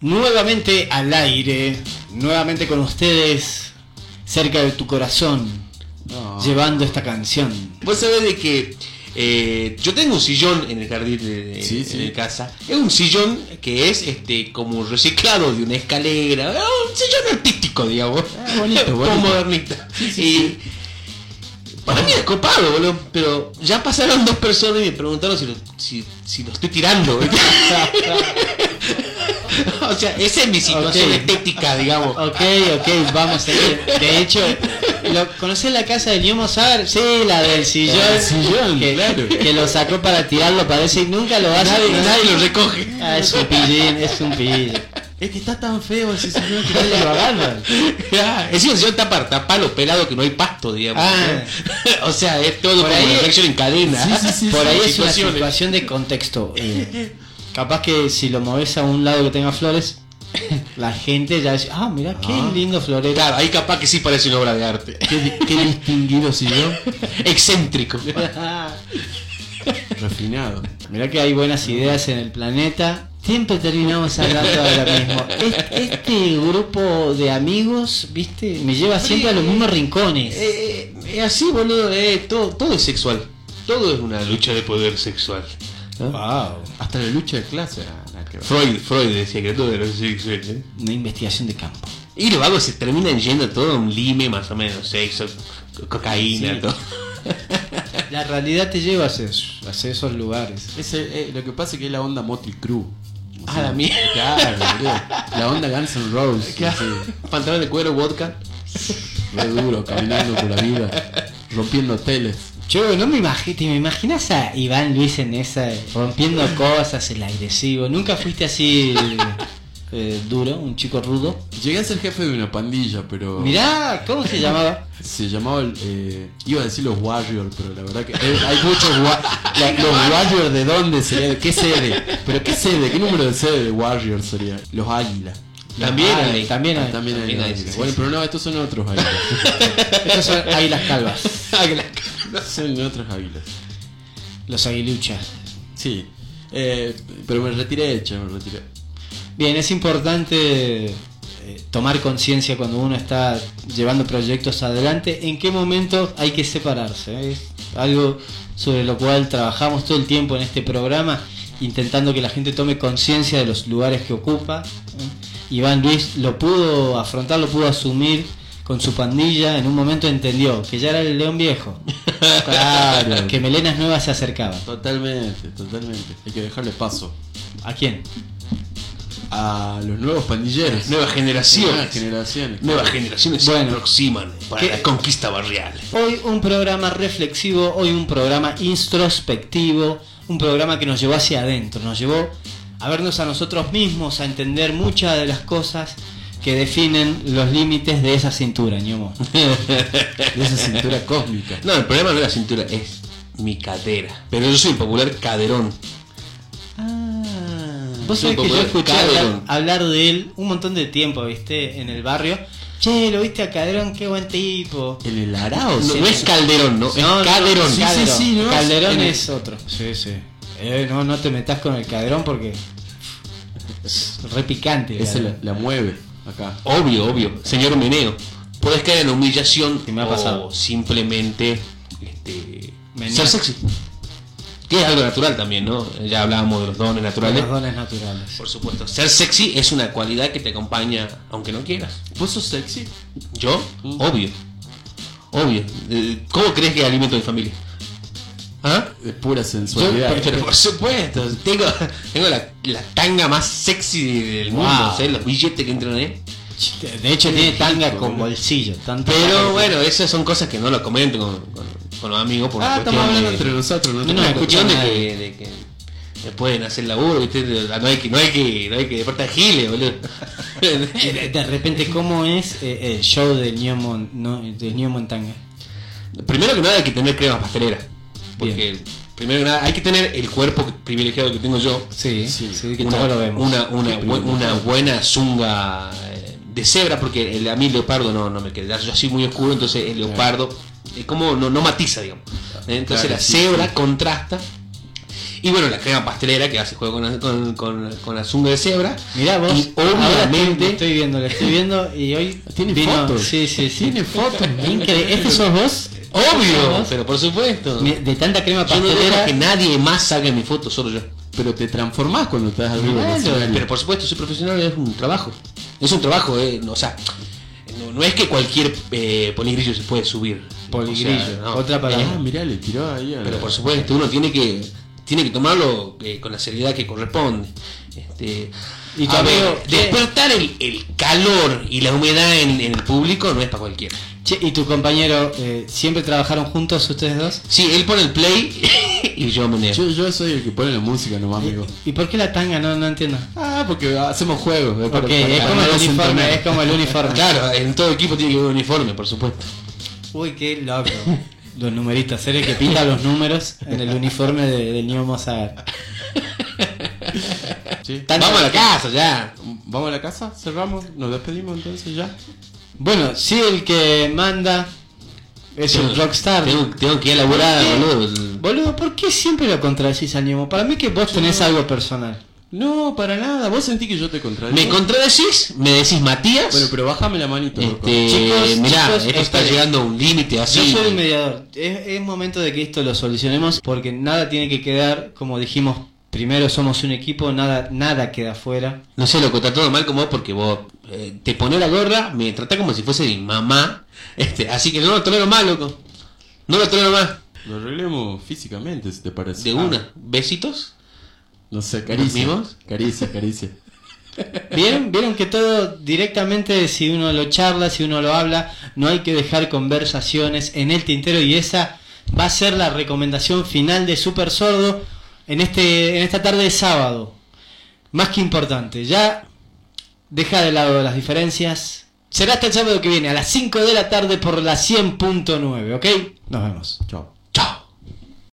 Nuevamente al aire, nuevamente con ustedes, cerca de tu corazón, No. llevando esta canción. Vos sabés de que eh, yo tengo un sillón en el jardín de, Sí, casa. Es un sillón que es este como reciclado de una escalera. Es un sillón artístico, digamos. Ah, bonito, Como bonito. modernista. y para mí es copado, boludo. Pero ya pasaron dos personas y me preguntaron si lo, si, si lo estoy tirando. o sea, esa es mi situación Ok. estética, digamos. Ok, ok, vamos a ir. De hecho, ¿lo, ¿conocés la casa de Newmo Saber? Sí, la del sillón. El sillón, que, claro. que lo sacó para tirarlo, parece, y nunca lo hace. Nadie, nadie lo recoge. Ah, es un pillín, es un pillín. Es que está tan feo ese señor que nadie lo agarra. Ah, es un sillón tapa, tapa lo pelado que no hay pasto, digamos. Ah. o sea, es todo Por como ahí- una en cadena. Sí, sí, sí, Por ahí es una situación de contexto. Eh, capaz que si lo moves a un lado que tenga flores, la gente ya dice, ah, mira qué Ah. lindo florero. Claro, ahí capaz que sí parece una obra de arte. Qué, di- qué distinguido sillón. Excéntrico. Refinado. Mirá que hay buenas ideas en el planeta. Siempre terminamos hablando de lo mismo. Este, este grupo de amigos, viste, me lleva siempre a los mismos rincones. Eh, eh, así, boludo, eh, todo, todo es sexual. Todo es una lucha de poder sexual. Wow. Hasta la lucha de clase. que. Freud, Freud decía que todo era sexual. ¿eh? Una investigación de campo. Y los vagos se terminan yendo todo a un lime más o menos, sexo, co- cocaína, Sí. todo. La realidad te lleva hacia, esos- hacia esos lugares. Ese, eh, lo que pasa es que es la onda Motley Crue. O Ah, la mierda. Claro. La onda Guns N' Roses. Claro. así, Pantalón de cuero, vodka. re duro, caminando por la vida. Rompiendo hoteles. Yo no me imagino, ¿te me imaginas a Iván Luis en esa, rompiendo cosas, el agresivo? ¿Nunca fuiste así eh, duro, un chico rudo? Llegué a ser jefe de una pandilla, pero. Mirá, ¿cómo se llamaba? Se llamaba. eh, iba a decir los Warriors, pero la verdad que. eh, hay muchos. la- los Warriors de dónde sería. ¿De qué sede? ¿Pero qué sede? ¿Qué número de sede de Warriors sería? Los Águilas. También Ah, hay. También hay. También hay También hay, águilas. sí, Bueno, sí. pero no, estos son otros águilas. Estos son águilas calvas. Son otros águilas. Los aguiluchas. Sí. Eh, pero me retiré, che, me retiré. Bien, es importante eh, tomar conciencia cuando uno está llevando proyectos adelante, en qué momento hay que separarse. Es algo sobre lo cual trabajamos todo el tiempo en este programa, intentando que la gente tome conciencia de los lugares que ocupa. ¿eh? Iván Luis lo pudo afrontar, lo pudo asumir con su pandilla, en un momento entendió que ya era el león viejo, Claro. que melenas nuevas se acercaban. Totalmente, totalmente. Hay que dejarle paso ¿A quién? a los nuevos pandilleros. Nuevas generaciones. Nuevas generaciones. Nuevas generaciones se Bueno. aproximan para ¿Qué? la conquista barrial. Hoy un programa reflexivo, hoy un programa introspectivo, un programa que nos llevó hacia adentro, nos llevó a vernos a nosotros mismos, a entender muchas de las cosas que definen los límites de esa cintura, ñomo. De esa cintura cósmica. No, el problema no es la cintura, es mi cadera. Pero yo soy un popular caderón. Vos Soy sabés que yo escuché hablar, hablar de él un montón de tiempo, ¿viste? En el barrio. Che, lo viste a Caderón, qué buen tipo. En el arao, No, sí. no es calderón, no, es No, no, caderón. sí, sí, sí, no, Calderón el- es otro. Sí, sí. Eh, no, no te metas con el Calderón porque es re picante. el Ese la, Calderón. la mueve acá. Obvio, obvio. Señor Meneo, puedes caer en la humillación Sí, me ha pasado. o simplemente este, Meneo. ser sexy. Que es algo natural también, ¿no? Ya hablábamos de los dones naturales. Los dones naturales. Por supuesto. Ser sexy es una cualidad que te acompaña aunque no quieras. ¿Vos sos sexy? ¿Yo? Mm. Obvio. Obvio. Eh, ¿Cómo crees que alimento mi familia? De pura Yo, sensualidad. pero por supuesto, tengo, tengo la, la tanga más sexy del mundo, Wow. ¿sabes? Los billetes que entran ahí. De hecho tiene tanga con bolsillo. tanto Pero bueno, esas son cosas que no lo comento con, con- con los amigos por Ah, estamos hablando de, entre nosotros, no, No, cuestión de que, de que me pueden hacer laburo, ¿viste? No hay que, no hay que, no hay que deportar giles, boludo. De, repente, ¿cómo es eh, el show del Newmon, no, del Newmon Tanga? Primero que nada hay que tener crema pastelera. Porque primero que nada hay que tener el cuerpo privilegiado que tengo yo. Sí, sí, Sí, que una, todos lo vemos. una, una, buena zunga eh, de cebra, porque el, a mí el leopardo no, no me queda. Yo así muy oscuro, entonces el leopardo es como no, no matiza, digamos. Entonces Claro, la cebra sí. contrasta Y bueno, la crema pastelera que hace juego con, con, con, con la zunga de cebra. Mirá vos, Y obviamente. estoy, estoy viendo, lo estoy viendo y hoy Tiene vino- fotos. Sí, sí, sí. Tiene fotos. Increíble. ¿Este sos vos? Obvio, pero por supuesto. De tanta crema Yo no dejo pastelera. que nadie más saque mi foto, solo yo. Pero te transformás cuando estás arriba escenario. pero por supuesto, soy profesional, es un trabajo. Es un trabajo, eh, no, o sea, no, no es que cualquier eh, poligrillo se puede subir. Poligrillo, O sea, no. otra palabra. Ah, mirá, le tiró ahí a Pero la- por supuesto, uno tiene que tiene que tomarlo eh, con la seriedad que corresponde. Este, Y tu a ver, despertar el, el calor y la humedad en, en el público no es para cualquiera. Che, ¿y tu compañero eh, siempre trabajaron juntos ustedes dos? Sí, él pone el play y yo me niego. Yo, yo soy el que pone la música nomás, amigo. ¿Y por qué la tanga? No, no entiendo. Ah, porque hacemos juegos. eh, para- Ok, para- es como el uniforme, es como el uniforme. Claro, en todo equipo tiene que haber un uniforme, por supuesto. Uy, qué loco. Los numeritos, ser el que pinta los números en el uniforme de- del Neo Mozagar. Sí. Vamos a la casa ya. Vamos a la casa, cerramos, nos despedimos entonces ya. Bueno, sí, el que manda es un rockstar. Tengo, tengo que ir a laburar, boludo. Boludo, ¿por qué siempre lo contradecís al Nemo? Para mí que vos tenés algo personal. No, para nada. Vos sentí que yo te contradigo. Me contradecís, me decís Matías. Bueno, pero bájame la manito. este, Chicos, mirá, chicos, esto está llegando a un límite así. Yo soy el mediador. Es, es momento de que esto lo solucionemos porque nada tiene que quedar, como dijimos, primero somos un equipo, nada, nada queda fuera. No sé, loco, está todo mal con vos porque vos eh, te pones la gorra, me tratás como si fuese mi mamá. Este, así que no lo tolero más, loco. No lo tolero más. Lo arreglemos físicamente, si te parece. De Ah, una. ¿Besitos? No sé, caricia. Caricia, caricia. ¿Vieron? ¿Vieron que todo directamente, si uno lo charla, si uno lo habla, no hay que dejar conversaciones en el tintero y esa va a ser la recomendación final de Super Sordo en, este, en esta tarde de sábado. Más que importante, ya deja de lado las diferencias. Será hasta el sábado que viene a las 5 de la tarde por la 100.9, ¿ok? Nos vemos. Chao.